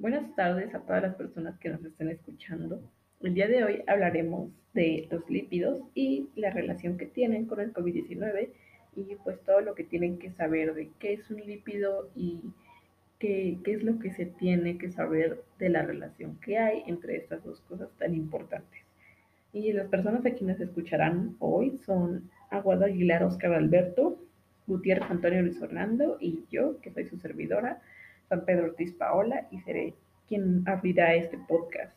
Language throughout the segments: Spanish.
Buenas tardes a todas las personas que nos estén escuchando. El día de hoy hablaremos de los lípidos y la relación que tienen con el COVID-19 y pues todo lo que tienen que saber de qué es un lípido y qué, qué es lo que se tiene que saber de la relación que hay entre estas dos cosas tan importantes. Y las personas a quienes escucharán hoy son Aguada Aguilar Oscar Alberto, Gutiérrez Antonio Luis Orlando y yo, que soy su servidora, San Pedro Ortiz Paola, y seré quien abrirá este podcast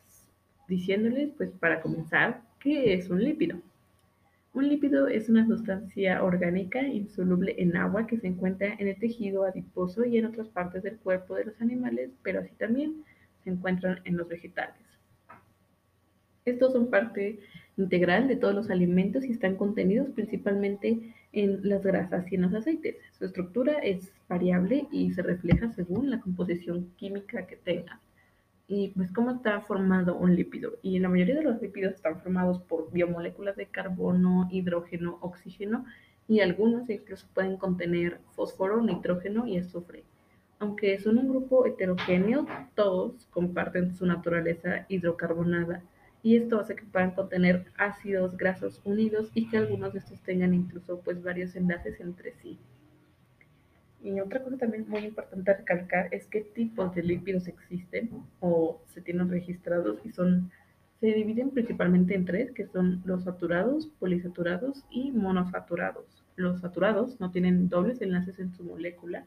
diciéndoles, pues para comenzar, ¿qué es un lípido? Un lípido es una sustancia orgánica insoluble en agua que se encuentra en el tejido adiposo y en otras partes del cuerpo de los animales, pero así también se encuentran en los vegetales. Estos son parte integral de todos los alimentos y están contenidos principalmente en las grasas y en los aceites. Su estructura es variable y se refleja según la composición química que tenga. Y pues cómo está formado un lípido. Y la mayoría de los lípidos están formados por biomoléculas de carbono, hidrógeno, oxígeno y algunos incluso pueden contener fósforo, nitrógeno y azufre. Aunque son un grupo heterogéneo, todos comparten su naturaleza hidrocarbonada y esto hace que puedan contener ácidos grasos unidos y que algunos de estos tengan incluso pues varios enlaces entre sí. Y otra cosa también muy importante recalcar es qué tipos de lípidos existen o se tienen registrados y son se dividen principalmente en tres, que son los saturados, polisaturados y monosaturados. Los saturados no tienen dobles enlaces en su molécula.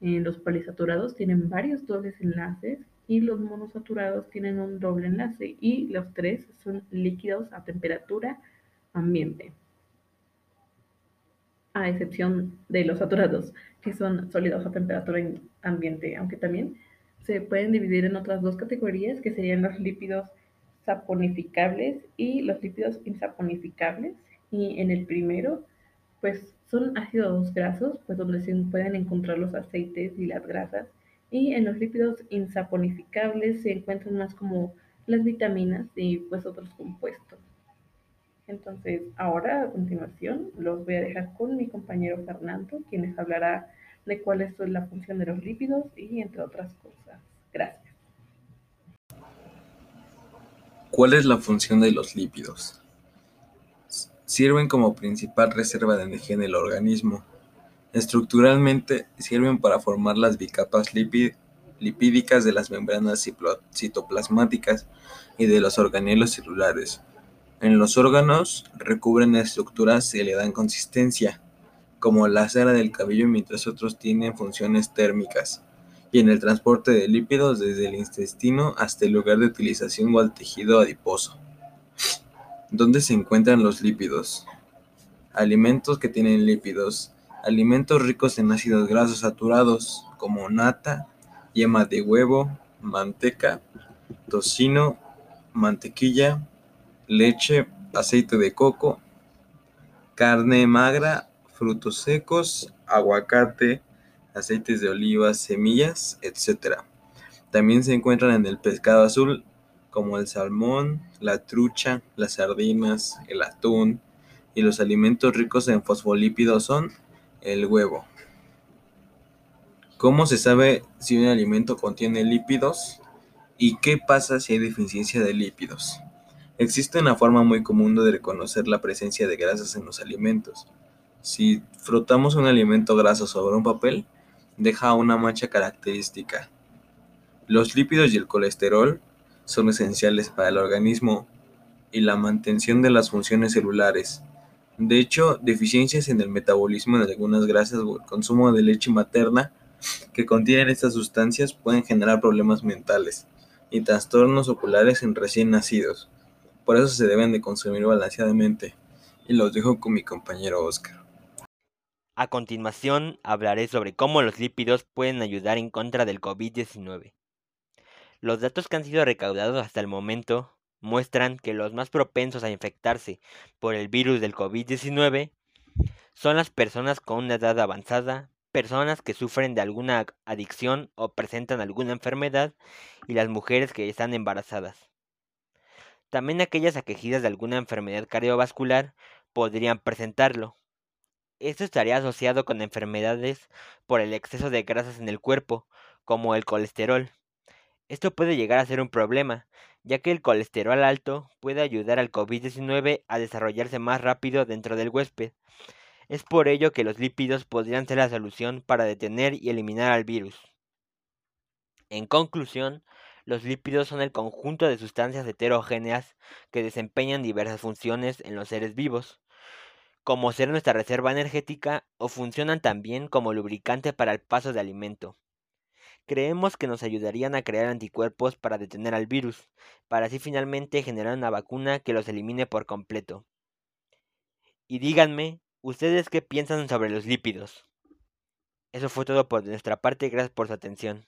Eh, los polisaturados tienen varios dobles enlaces y los monosaturados tienen un doble enlace y los tres son líquidos a temperatura ambiente, a excepción de los saturados, que son sólidos a temperatura ambiente, aunque también se pueden dividir en otras dos categorías que serían los lípidos saponificables y los lípidos insaponificables. Y en el primero, pues son ácidos grasos, pues donde se pueden encontrar los aceites y las grasas y en los lípidos insaponificables se encuentran más como las vitaminas y pues otros compuestos. Entonces, ahora a continuación los voy a dejar con mi compañero Fernando, quien les hablará de cuál es la función de los lípidos y entre otras cosas. Gracias. ¿Cuál es la función de los lípidos? Sirven como principal reserva de energía en el organismo Estructuralmente sirven para formar las bicapas lipídicas de las membranas citoplasmáticas y de los organelos celulares. En los órganos recubren estructuras y le dan consistencia, como la cera del cabello, mientras otros tienen funciones térmicas, y en el transporte de lípidos desde el intestino hasta el lugar de utilización o al tejido adiposo. ¿Dónde se encuentran los lípidos? Alimentos que tienen lípidos alimentos ricos en ácidos grasos saturados como nata, yema de huevo, manteca, tocino, mantequilla, leche, aceite de coco, carne magra, frutos secos, aguacate, aceites de oliva, semillas, etc. También se encuentran en el pescado azul como el salmón, la trucha, las sardinas, el atún y los alimentos ricos en fosfolípidos son el huevo. ¿Cómo se sabe si un alimento contiene lípidos? ¿Y qué pasa si hay deficiencia de lípidos? Existe una forma muy común de reconocer la presencia de grasas en los alimentos. Si frotamos un alimento graso sobre un papel, deja una mancha característica. Los lípidos y el colesterol son esenciales para el organismo y la mantención de las funciones celulares. De hecho, deficiencias en el metabolismo de algunas grasas o el consumo de leche materna que contienen estas sustancias pueden generar problemas mentales y trastornos oculares en recién nacidos. Por eso se deben de consumir balanceadamente. Y los dejo con mi compañero Oscar. A continuación hablaré sobre cómo los lípidos pueden ayudar en contra del COVID-19. Los datos que han sido recaudados hasta el momento muestran que los más propensos a infectarse por el virus del COVID-19 son las personas con una edad avanzada, personas que sufren de alguna adicción o presentan alguna enfermedad y las mujeres que están embarazadas. También aquellas aquejidas de alguna enfermedad cardiovascular podrían presentarlo. Esto estaría asociado con enfermedades por el exceso de grasas en el cuerpo, como el colesterol. Esto puede llegar a ser un problema, ya que el colesterol alto puede ayudar al COVID-19 a desarrollarse más rápido dentro del huésped. Es por ello que los lípidos podrían ser la solución para detener y eliminar al virus. En conclusión, los lípidos son el conjunto de sustancias heterogéneas que desempeñan diversas funciones en los seres vivos, como ser nuestra reserva energética o funcionan también como lubricante para el paso de alimento. Creemos que nos ayudarían a crear anticuerpos para detener al virus, para así finalmente generar una vacuna que los elimine por completo. Y díganme, ¿ustedes qué piensan sobre los lípidos? Eso fue todo por nuestra parte, gracias por su atención.